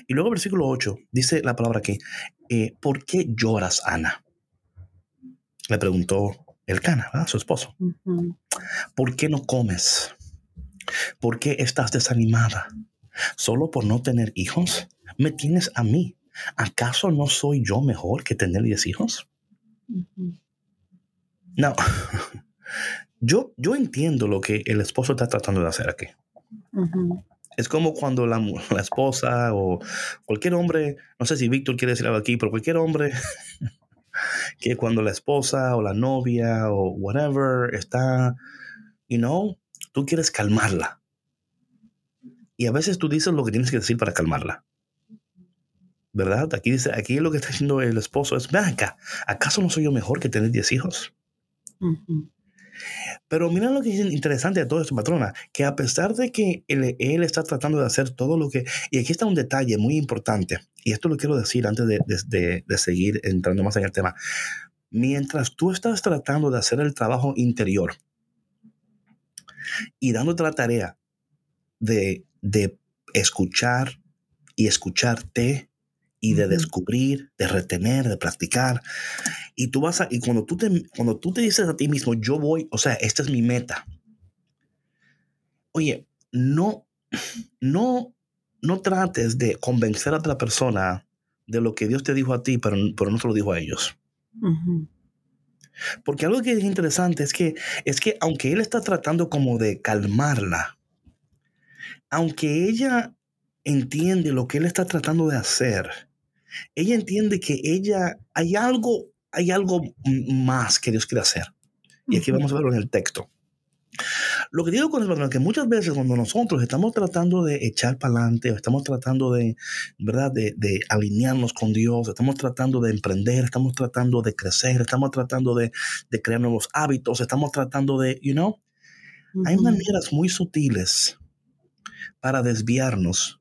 S2: Y luego versículo 8, dice la palabra aquí, eh, ¿por qué lloras, Ana? Le preguntó el cana, su esposo. ¿Por qué no comes? ¿Por qué estás desanimada? ¿Solo por no tener hijos? ¿Me tienes a mí? ¿Acaso no soy yo mejor que tener 10 hijos? No, yo, yo entiendo lo que el esposo está tratando de hacer aquí. Es como cuando la, la, esposa o cualquier hombre, no sé si Víctor quiere decir algo aquí, pero cualquier hombre que cuando la esposa o la novia o whatever está, you know, tú quieres calmarla. Y a veces tú dices lo que tienes que decir para calmarla. ¿Verdad? Aquí dice, aquí lo que está diciendo el esposo es, ven acá, ¿acaso no soy yo mejor que tener 10 hijos? Pero mira lo que es interesante de todo esto, patrona, que a pesar de que él, está tratando de hacer todo lo que... Y aquí está un detalle muy importante, y esto lo quiero decir antes de, de, seguir entrando más en el tema. Mientras tú estás tratando de hacer el trabajo interior y dándote la tarea de, de escuchar y escucharte y de descubrir, de retener, de practicar. Y tú vas a, y cuando tú te, cuando tú te dices a ti mismo, yo voy, o sea, esta es mi meta. Oye, no, no, no trates de convencer a otra persona de lo que Dios te dijo a ti, pero, pero no te lo dijo a ellos. Porque algo que es interesante es que, es que aunque él está tratando como de calmarla, aunque ella entiende lo que él está tratando de hacer, ella entiende que ella, hay algo, hay algo más que Dios quiere hacer. Y aquí vamos a verlo en el texto. Lo que digo con eso es que muchas veces cuando nosotros estamos tratando de echar para adelante, estamos tratando de, ¿verdad? De, de, alinearnos con Dios, estamos tratando de emprender, estamos tratando de crecer, estamos tratando de, de crear nuevos hábitos, estamos tratando de, you know, hay maneras muy sutiles para desviarnos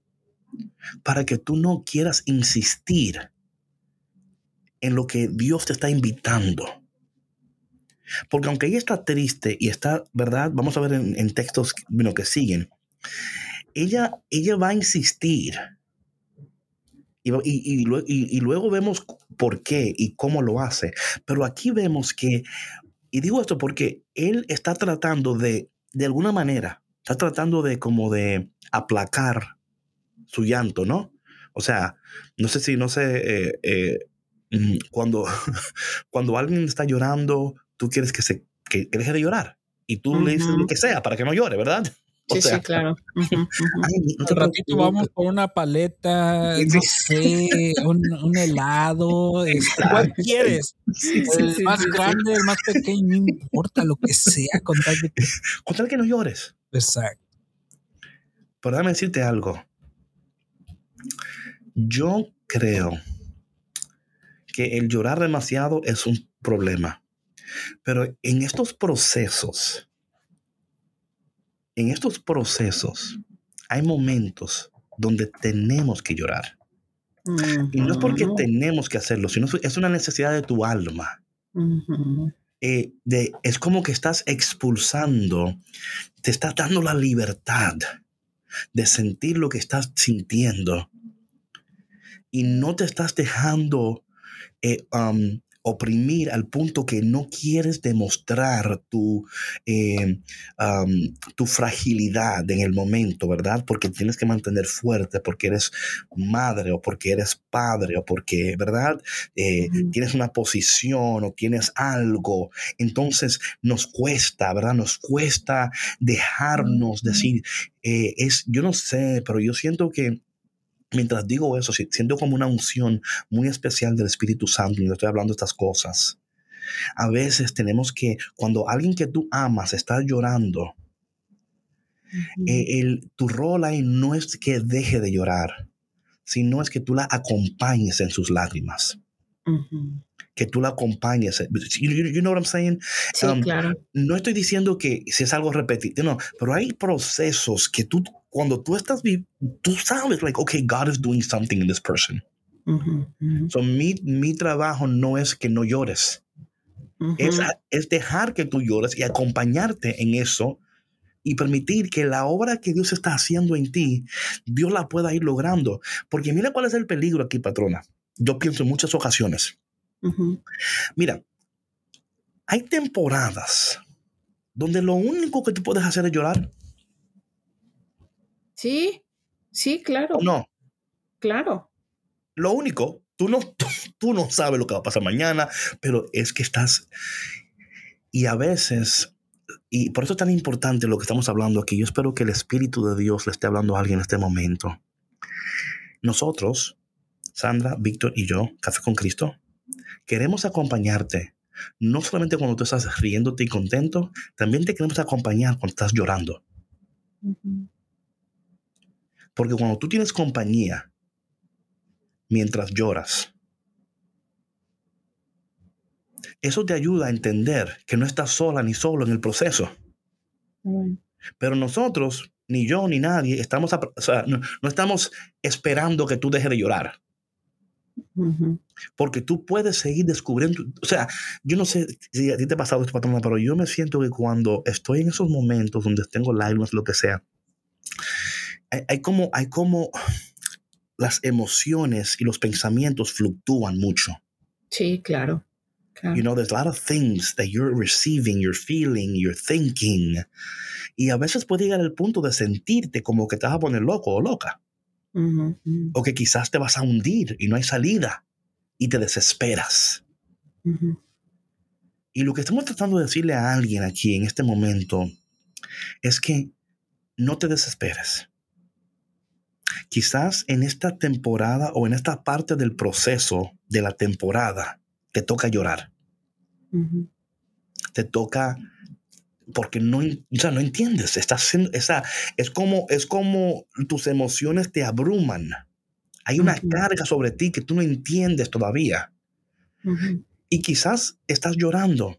S2: para que tú no quieras insistir en lo que Dios te está invitando. Porque aunque ella está triste y está, ¿verdad? Vamos a ver en, textos bueno, que siguen. Ella, ella va a insistir. Y, y, luego vemos por qué y cómo lo hace. Pero aquí vemos que, y digo esto porque él está tratando de, de alguna manera, está tratando de como de aplacar su llanto, ¿no? O sea, no sé si, no sé, eh, eh, mm, cuando, cuando alguien está llorando, tú quieres que, se, que, deje de llorar y tú le dices lo que sea para que no llore, ¿verdad?
S3: sí, sí, claro.
S4: un ratito vamos por una paleta, no sé, un, helado, este, ¿cuál quieres? el más grande, el más pequeño, no importa lo que sea, con tal que,
S2: con tal que no llores.
S4: Exacto.
S2: Pero déjame decirte algo. Yo creo que el llorar demasiado es un problema. Pero en estos procesos, en estos procesos, hay momentos donde tenemos que llorar. Y no es porque tenemos que hacerlo, sino es una necesidad de tu alma. Eh, de, es como que estás expulsando, te estás dando la libertad de sentir lo que estás sintiendo y no te estás dejando eh, um, oprimir al punto que no quieres demostrar tu, eh, tu fragilidad en el momento, ¿verdad? Porque tienes que mantener fuerte, porque eres madre o porque eres padre o porque, ¿verdad? Eh, tienes una posición o tienes algo. Entonces nos cuesta, ¿verdad? Nos cuesta dejarnos decir, eh, es, yo no sé, pero yo siento que mientras digo eso, siento como una unción muy especial del Espíritu Santo mientras estoy hablando estas cosas. A veces tenemos que, cuando alguien que tú amas está llorando, eh, el, tu rol ahí no es que deje de llorar, sino es que tú la acompañes en sus lágrimas. Que tú la acompañes. You, know what I'm saying?
S3: Sí, um, claro.
S2: No estoy diciendo que si es algo repetitivo, no, pero hay procesos que tú cuando tú estás, tú sabes, like, okay, God is doing something in this person. So, mi, mi, trabajo no es que no llores. es, es, dejar que tú llores y acompañarte en eso y permitir que la obra que Dios está haciendo en ti, Dios la pueda ir logrando. Porque mira cuál es el peligro aquí, patrona. Yo pienso en muchas ocasiones. Mira, hay temporadas donde lo único que tú puedes hacer es llorar.
S3: Sí, sí, claro.
S2: No.
S3: Claro.
S2: Lo único, tú no, tú, no sabes lo que va a pasar mañana, pero es que estás... Y a veces y por eso es tan importante lo que estamos hablando aquí. Yo espero que el Espíritu de Dios le esté hablando a alguien en este momento. Nosotros, Sandra, Víctor y yo, Café con Cristo, queremos acompañarte. No solamente cuando tú estás riéndote y contento, también te queremos acompañar cuando estás llorando. Porque cuando tú tienes compañía mientras lloras, eso te ayuda a entender que no estás sola ni solo en el proceso. Pero nosotros, ni yo ni nadie, estamos, no, estamos esperando que tú dejes de llorar. Porque tú puedes seguir descubriendo, o sea, yo no sé si a ti te ha pasado esto, patrona, pero yo me siento que cuando estoy en esos momentos donde tengo lágrimas, lo que sea, hay, como, hay como las emociones y los pensamientos fluctúan mucho.
S3: Sí, claro.
S2: You know, there's a lot of things that you're receiving, you're feeling, you're thinking. Y a veces puede llegar al punto de sentirte como que te vas a poner loco o loca. O que quizás te vas a hundir y no hay salida y te desesperas. Y lo que estamos tratando de decirle a alguien aquí en este momento es que no te desesperes. Quizás en esta temporada o en esta parte del proceso de la temporada te toca llorar. Te toca porque no, no entiendes, estás esa, es como es como tus emociones te abruman. Hay una carga sobre ti que tú no entiendes todavía. Y quizás estás llorando.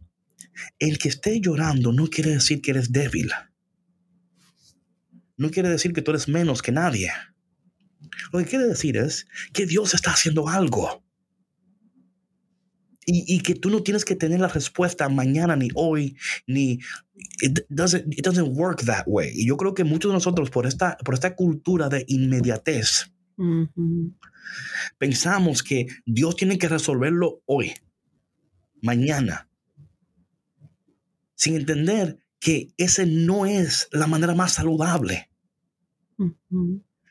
S2: El que esté llorando no quiere decir que eres débil. No quiere decir que tú eres menos que nadie. Lo que quiere decir es que Dios está haciendo algo. Y, que tú no tienes que tener la respuesta mañana ni hoy, ni it doesn't, it doesn't work that way. Y yo creo que muchos de nosotros por esta, por esta cultura de inmediatez, pensamos que Dios tiene que resolverlo hoy, mañana, sin entender que ese no es la manera más saludable.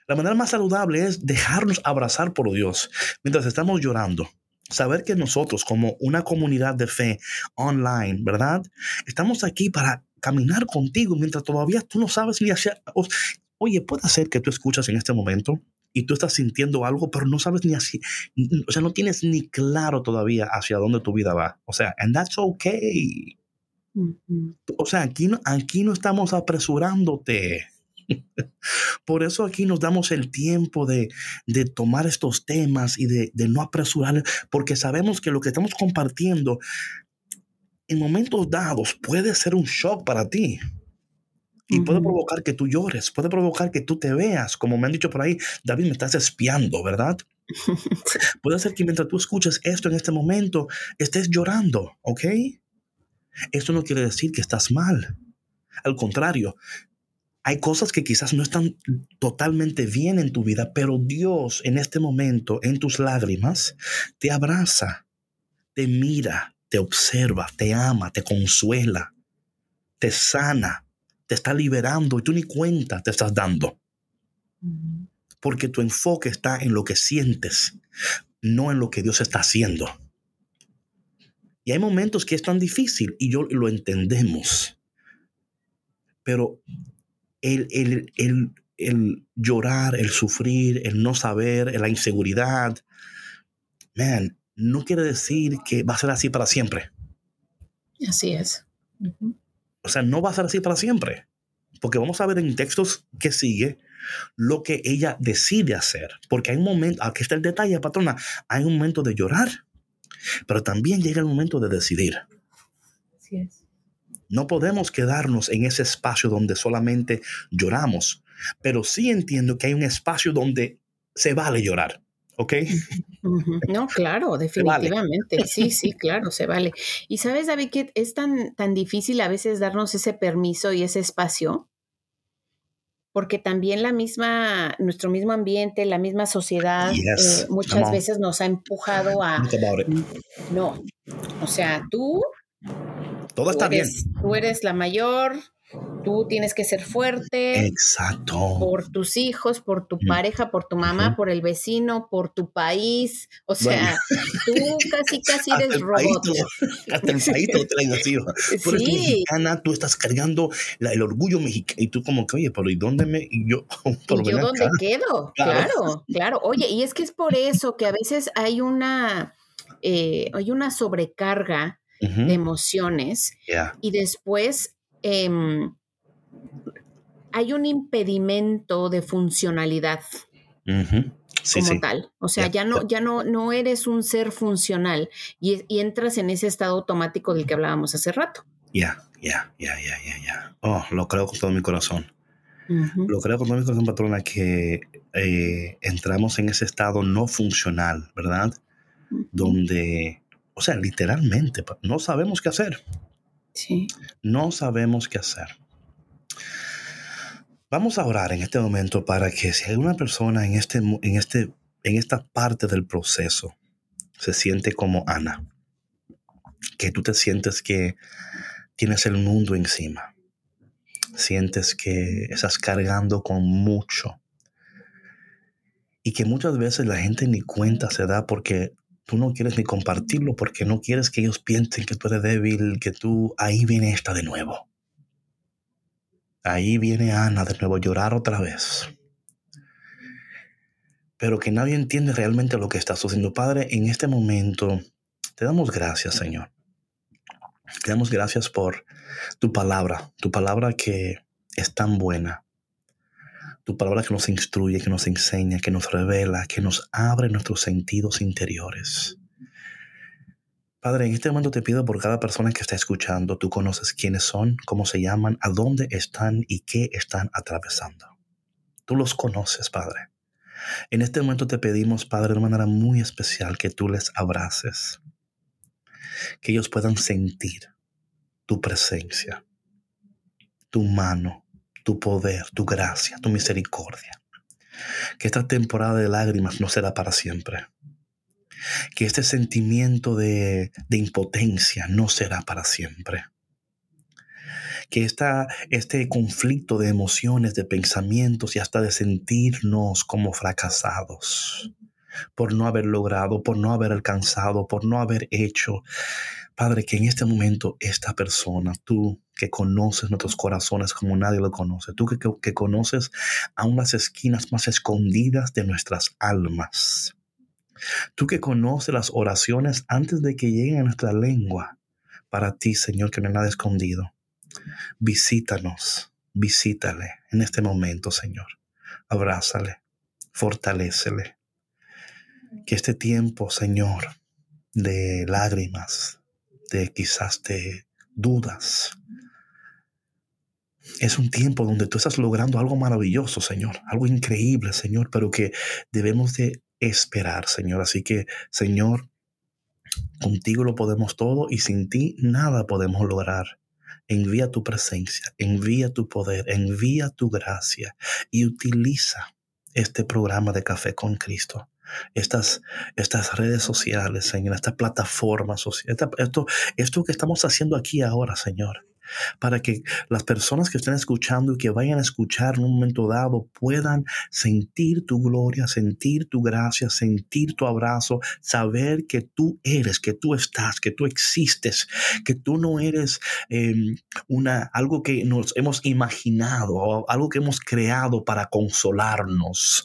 S2: La manera más saludable es dejarnos abrazar por Dios mientras estamos llorando saber que nosotros como una comunidad de fe online, ¿verdad? Estamos aquí para caminar contigo mientras todavía tú no sabes ni hacia... Oye, puede ser que tú escuchas en este momento y tú estás sintiendo algo, pero no sabes ni así, o sea, no tienes ni claro todavía hacia dónde tu vida va. O sea, and that's okay. O sea, aquí no, aquí no estamos apresurándote. Por eso aquí nos damos el tiempo de, tomar estos temas y de, no apresurar, porque sabemos que lo que estamos compartiendo en momentos dados puede ser un shock para ti. Y puede provocar que tú llores, puede provocar que tú te veas, como me han dicho por ahí, David, me estás espiando, ¿verdad? puede ser que mientras tú escuches esto en este momento, estés llorando, ¿ok? Esto no quiere decir que estás mal. Al contrario, hay cosas que quizás no están totalmente bien en tu vida, pero Dios en este momento, en tus lágrimas, te abraza, te mira, te observa, te ama, te consuela, te sana, te está liberando y tú ni cuenta te estás dando. Porque tu enfoque está en lo que sientes, no en lo que Dios está haciendo. Y hay momentos que es tan difícil y yo lo entendemos. Pero el, el, el, el llorar, el sufrir, el no saber, la inseguridad, man, no quiere decir que va a ser así para siempre.
S3: Así es.
S2: O sea, no va a ser así para siempre. Porque vamos a ver en textos que sigue lo que ella decide hacer. Porque hay un momento, aquí está el detalle, patrona, hay un momento de llorar, pero también llega el momento de decidir.
S3: Así es.
S2: No podemos quedarnos en ese espacio donde solamente lloramos, pero sí entiendo que hay un espacio donde se vale llorar. ¿Ok?
S3: No, claro, definitivamente. Sí, sí, claro, se vale. Y sabes, David, que es tan, tan difícil a veces darnos ese permiso y ese espacio, porque también la misma, nuestro mismo ambiente, la misma sociedad, eh, muchas veces nos ha empujado a... No, o sea, tú...
S2: Todo está bien.
S3: Tú eres la mayor, Tú tienes que ser fuerte.
S2: Exacto.
S3: Por tus hijos, por tu pareja, por tu mamá, por el vecino, por tu país. O sea, tú casi, casi eres robot.
S2: hasta el país te lo traen así. Por sí. mexicana, tú estás cargando el orgullo mexicano. Y tú como que, oye, pero ¿y dónde me...? Y yo,
S3: ¿Y yo dónde quedo? Claro. claro, Oye, y es que es por eso que a veces hay una, eh, hay una sobrecarga de emociones y después Em, hay un impedimento de funcionalidad como tal. O sea, ya no, ya no, no eres un ser funcional y, entras en ese estado automático del que hablábamos hace rato.
S2: Ya, ya, ya, ya, ya, ya. Oh, lo creo con todo mi corazón. Lo creo con todo mi corazón, patrona, que eh, entramos en ese estado no funcional, ¿verdad? Donde, o sea, literalmente, no sabemos qué hacer. No sabemos qué hacer. Vamos a orar en este momento para que si hay una persona en, este, en, este, en esta parte del proceso se siente como Ana, que tú te sientes que tienes el mundo encima, sientes que estás cargando con mucho y que muchas veces la gente ni cuenta se da porque tú no quieres ni compartirlo porque no quieres que ellos piensen que tú eres débil, que tú, ahí viene esta de nuevo. Ahí viene Ana de nuevo a llorar otra vez. Pero que nadie entiende realmente lo que está sucediendo. Padre, en este momento te damos gracias, Señor. Te damos gracias por tu palabra, tu palabra que es tan buena, tu palabra que nos instruye, que nos enseña, que nos revela, que nos abre nuestros sentidos interiores. Padre, en este momento te pido por cada persona que está escuchando, tú conoces quiénes son, cómo se llaman, a dónde están y qué están atravesando. Tú los conoces, Padre. En este momento te pedimos, Padre, de manera muy especial que tú les abraces, que ellos puedan sentir tu presencia, tu mano, tu poder, tu gracia, tu misericordia. Que esta temporada de lágrimas no será para siempre. Que este sentimiento de, impotencia no será para siempre. Que esta, este conflicto de emociones, de pensamientos y hasta de sentirnos como fracasados por no haber logrado, por no haber alcanzado, por no haber hecho, Padre, que en este momento esta persona, tú que conoces nuestros corazones como nadie lo conoce, tú que, que, conoces aún las esquinas más escondidas de nuestras almas, tú que conoces las oraciones antes de que lleguen a nuestra lengua, para ti, Señor, que no hay nada escondido, visítanos, visítale en este momento, Señor. Abrázale, fortalécele. Que este tiempo, Señor, de lágrimas, de quizás de dudas. Es un tiempo donde tú estás logrando algo maravilloso, Señor, algo increíble, Señor, pero que debemos de esperar, Señor. Así que, Señor, contigo lo podemos todo y sin ti nada podemos lograr. Envía tu presencia, envía tu poder, envía tu gracia y utiliza este programa de Café con Cristo estas, estas redes sociales, Señor, estas plataformas sociales, esto, esto que estamos haciendo aquí ahora, Señor para que las personas que estén escuchando y que vayan a escuchar en un momento dado puedan sentir tu gloria, sentir tu gracia, sentir tu abrazo, saber que tú eres, que tú estás, que tú existes, que tú no eres em, una, algo que nos hemos imaginado, algo que hemos creado para consolarnos,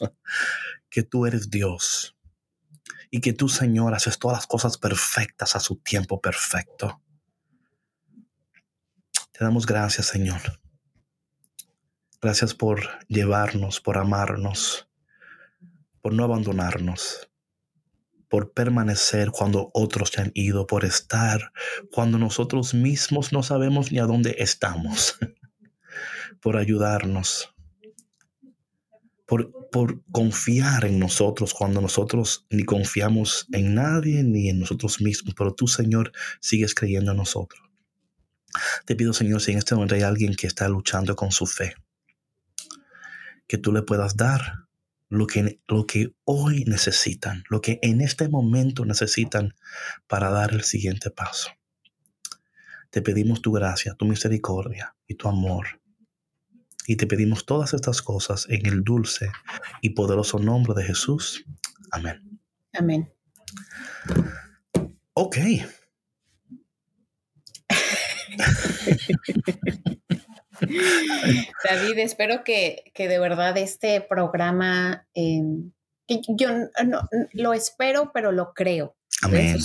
S2: que tú eres Dios. Y que tú, Señor, haces todas las cosas perfectas a su tiempo perfecto. Te damos gracias, Señor. Gracias por llevarnos, por amarnos, por no abandonarnos, por permanecer cuando otros se han ido, por estar cuando nosotros mismos no sabemos ni a dónde estamos, por ayudarnos, por, por, confiar en nosotros cuando nosotros ni confiamos en nadie ni en nosotros mismos, pero tú, Señor, sigues creyendo en nosotros. Te pido, Señor, si en este momento hay alguien que está luchando con su fe, que tú le puedas dar lo que, lo que hoy necesitan, lo que en este momento necesitan para dar el siguiente paso. Te pedimos tu gracia, tu misericordia y tu amor. Y te pedimos todas estas cosas en el dulce y poderoso nombre de Jesús. Amén.
S3: Amén.
S2: Ok.
S3: David, espero que, de verdad este programa, em, yo no, lo espero, pero lo creo.
S2: Amén,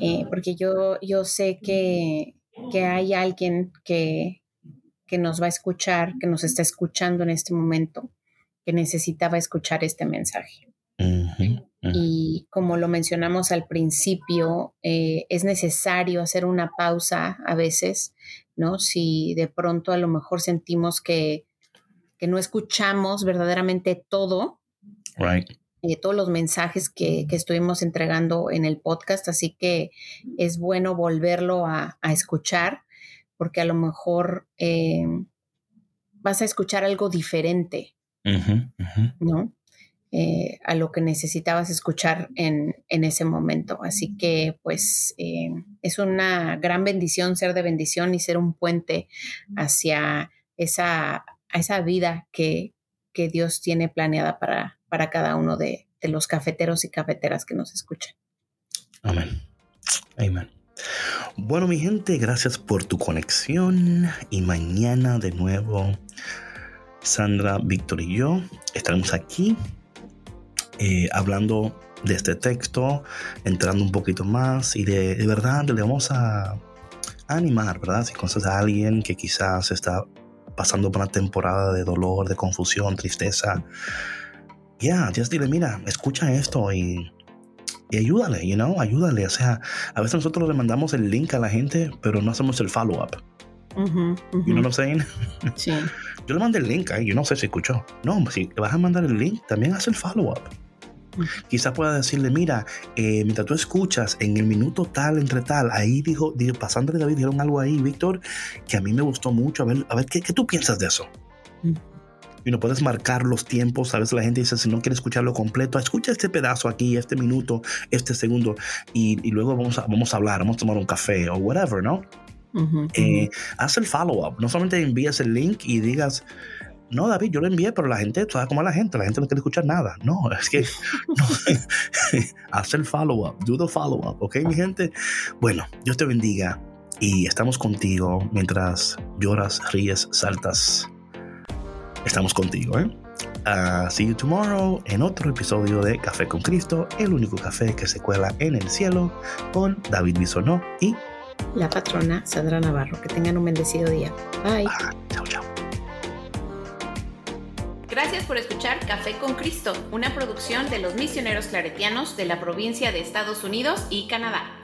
S3: eh, porque yo, yo sé que, hay alguien que, que nos va a escuchar, que nos está escuchando en este momento, que necesitaba escuchar este mensaje. Y como lo mencionamos al principio, eh, es necesario hacer una pausa a veces, ¿no? Si de pronto a lo mejor sentimos que, no escuchamos verdaderamente todo, eh, todos los mensajes que, estuvimos entregando en el podcast, así que es bueno volverlo a, escuchar, porque a lo mejor eh, vas a escuchar algo diferente, ¿no? Eh, a lo que necesitabas escuchar en, ese momento. Así que pues eh, es una gran bendición ser de bendición y ser un puente hacia esa, esa vida que, Dios tiene planeada para, para cada uno de, de los cafeteros y cafeteras que nos escuchan.
S2: Amén. Amén. Bueno, mi gente, gracias por tu conexión y mañana de nuevo Sandra, Víctor y yo estaremos aquí eh, hablando de este texto, entrando un poquito más y de, verdad le vamos a, animar, ¿verdad? Si conoces a alguien que quizás está pasando por una temporada de dolor, de confusión, tristeza, ya, ya dile, mira, escucha esto y, y ayúdale, you know, ayúdale. O sea, a veces nosotros le mandamos el link a la gente, pero no hacemos el follow-up. You know what I'm saying?
S3: Sí.
S2: Yo le mandé el link, yo no sé si escuchó. No, si vas a mandar el link, también haz el follow-up. Quizá pueda decirle, mira, eh, mientras tú escuchas en el minuto tal, entre tal, ahí dijo, dijo pasando de David, dijeron algo ahí, Víctor, que a mí me gustó mucho. A ver, a ver ¿qué, tú piensas de eso? Y no puedes marcar los tiempos. A veces la gente dice, si no quiere escucharlo completo, escucha este pedazo aquí, este minuto, este segundo, y, luego vamos a, vamos a hablar, vamos a tomar un café o whatever, ¿no? Eh, haz el follow-up. No solamente envías el link y digas, no, David, yo lo envié, pero la gente, ¿sabes cómo es la gente? La gente no quiere escuchar nada. No, es que no, haz el follow-up, do the follow-up, ¿ok, mi gente? Bueno, Dios te bendiga y estamos contigo mientras lloras, ríes, saltas. Estamos contigo, ¿eh? Uh, see you tomorrow en otro episodio de Café con Cristo, el único café que se cuela en el cielo, con David Bisonó y
S3: la patrona Sandra Navarro. Que tengan un bendecido día. Bye.
S2: Ah, chao, chao.
S3: Gracias por escuchar Café con Cristo, una producción de los misioneros claretianos de la provincia de Estados Unidos y Canadá.